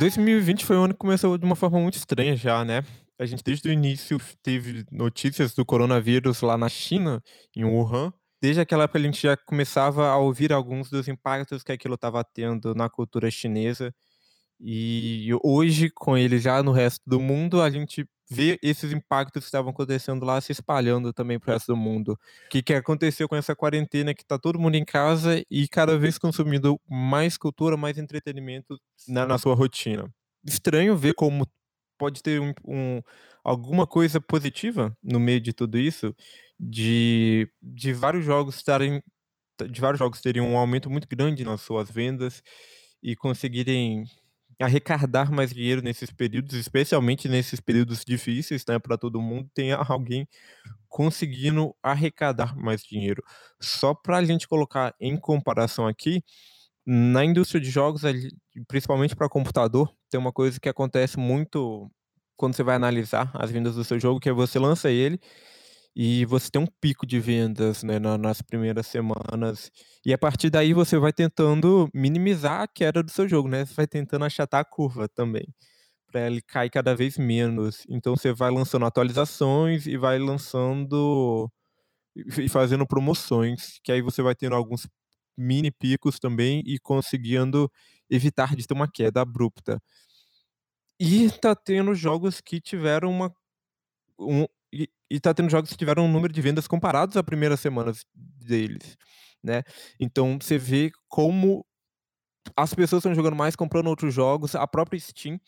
2020 foi um ano que começou de uma forma muito estranha já, né? A gente desde o início teve notícias do coronavírus lá na China, em Wuhan. Desde aquela época a gente já começava a ouvir alguns dos impactos que aquilo estava tendo na cultura chinesa. E hoje, com ele já no resto do mundo, a gente vê esses impactos que estavam acontecendo lá se espalhando também para o resto do mundo. O que, que aconteceu com essa quarentena que está todo mundo em casa e cada vez consumindo mais cultura, mais entretenimento na, na sua rotina. Estranho ver como pode ter um, um, alguma coisa positiva no meio de tudo isso, de, de vários jogos estarem de vários jogos terem um aumento muito grande nas suas vendas e conseguirem arrecadar mais dinheiro nesses períodos, especialmente nesses períodos difíceis, né, para todo mundo, tem alguém conseguindo arrecadar mais dinheiro. Só para a gente colocar em comparação aqui, na indústria de jogos, principalmente para computador, tem uma coisa que acontece muito quando você vai analisar as vendas do seu jogo, que é você lança ele e você tem um pico de vendas né, na, nas primeiras semanas. E a partir daí você vai tentando minimizar a queda do seu jogo, né? Você vai tentando achatar a curva também, para ele cair cada vez menos. Então você vai lançando atualizações e vai lançando e fazendo promoções, que aí você vai tendo alguns mini picos também e conseguindo evitar de ter uma queda abrupta. E tá tendo jogos que tiveram uma um, e, e tá tendo jogos que tiveram um número de vendas comparados às primeiras semanas deles, né? Então você vê como as pessoas estão jogando mais, comprando outros jogos. A própria Steam,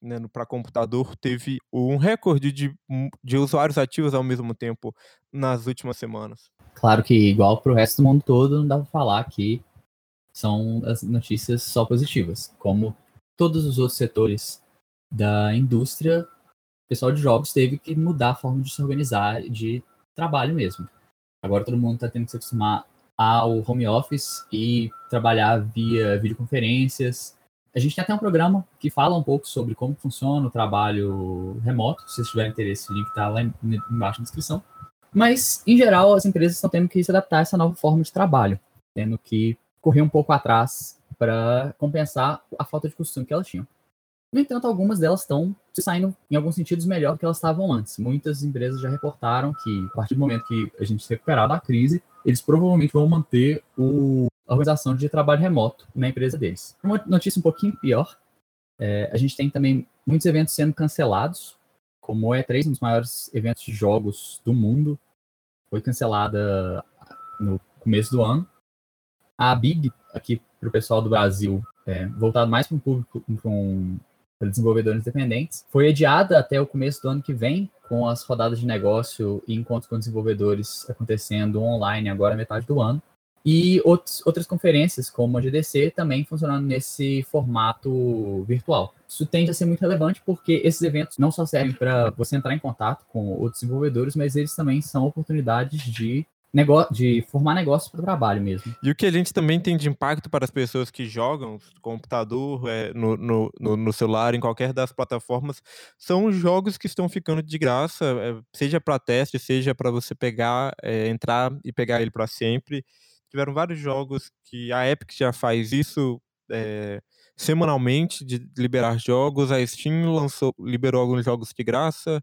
né, para computador, teve um recorde de, de usuários ativos ao mesmo tempo nas últimas semanas. Claro que, igual para o resto do mundo todo, não dá para falar que são as notícias só positivas. Como todos os outros setores da indústria, pessoal de jogos teve que mudar a forma de se organizar de trabalho mesmo. Agora todo mundo está tendo que se acostumar ao home office e trabalhar via videoconferências. A gente tem até um programa que fala um pouco sobre como funciona o trabalho remoto. Se vocês tiverem interesse, o link está lá embaixo na descrição. Mas, em geral, as empresas estão tendo que se adaptar a essa nova forma de trabalho, tendo que correr um pouco atrás para compensar a falta de costume que elas tinham. No entanto, algumas delas estão se saindo, em alguns sentidos, melhor do que elas estavam antes. Muitas empresas já reportaram que, a partir do momento que a gente se recuperar da crise, eles provavelmente vão manter o, a organização de trabalho remoto na empresa deles. Uma notícia um pouquinho pior, é, a gente tem também muitos eventos sendo cancelados, como o E3, um dos maiores eventos de jogos do mundo, foi cancelada no começo do ano. A Big, aqui para o pessoal do Brasil, é, voltado mais para um público, com para desenvolvedores independentes. Foi adiada até o começo do ano que vem, com as rodadas de negócio e encontros com desenvolvedores acontecendo online agora metade do ano. E outros, outras conferências, como a GDC, também funcionando nesse formato virtual. Isso tende a ser muito relevante porque esses eventos não só servem para você entrar em contato com outros desenvolvedores, mas eles também são oportunidades de negócio, de formar negócios para o trabalho mesmo. E o que a gente também tem de impacto para as pessoas que jogam computador, é, no, no, no, no, celular, em qualquer das plataformas, são jogos que estão ficando de graça, é, seja para teste, seja para você pegar, é, entrar e pegar ele para sempre. Tiveram vários jogos que a Epic já faz isso é, semanalmente de liberar jogos. A Steam lançou, liberou alguns jogos de graça.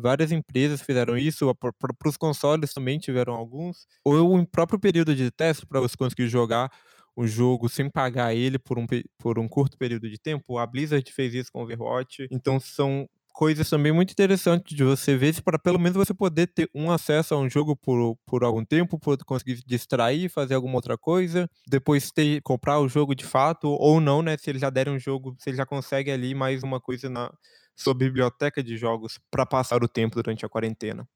Várias empresas fizeram isso, para os consoles também tiveram alguns. Ou o próprio período de teste para você conseguir jogar o jogo sem pagar ele por um, por um curto período de tempo. A Blizzard fez isso com Overwatch. Então são coisas também muito interessantes de você ver, para pelo menos você poder ter um acesso a um jogo por, por algum tempo, poder conseguir distrair, fazer alguma outra coisa, depois ter, comprar o jogo de fato, ou não, né? Se eles já derem um jogo, se ele já consegue ali mais uma coisa na, sua biblioteca de jogos para passar o tempo durante a quarentena.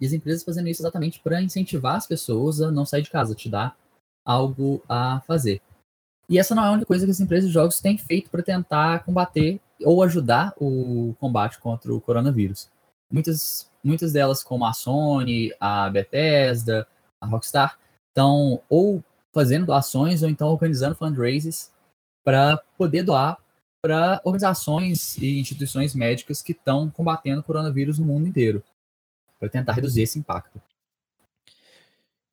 E as empresas fazendo isso exatamente para incentivar as pessoas a não sair de casa, te dar algo a fazer. E essa não é a única coisa que as empresas de jogos têm feito para tentar combater ou ajudar o combate contra o coronavírus. Muitas, muitas delas, como a Sony, a Bethesda, a Rockstar, estão ou fazendo doações ou então organizando fundraisers para poder doar para organizações e instituições médicas que estão combatendo o coronavírus no mundo inteiro, para tentar reduzir esse impacto.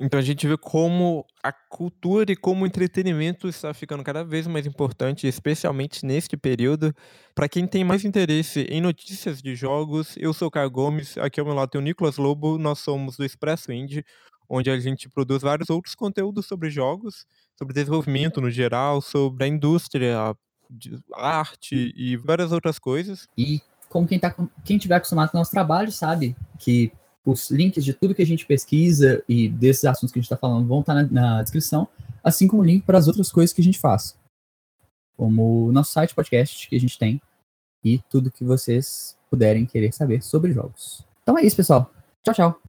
Então a gente vê como a cultura e como o entretenimento está ficando cada vez mais importante, especialmente neste período. Para quem tem mais interesse em notícias de jogos, eu sou o Caio Gomes, aqui ao meu lado tem o Nicolas Lobo, nós somos do Expresso Indie, onde a gente produz vários outros conteúdos sobre jogos, sobre desenvolvimento no geral, sobre a indústria, de arte e várias outras coisas. E como quem, tá, quem tiver acostumado com o nosso trabalho sabe que os links de tudo que a gente pesquisa e desses assuntos que a gente está falando vão estar tá na, na, descrição, assim como o link para as outras coisas que a gente faz, como o nosso site podcast que a gente tem e tudo que vocês puderem querer saber sobre jogos. Então é isso, pessoal. Tchau, tchau.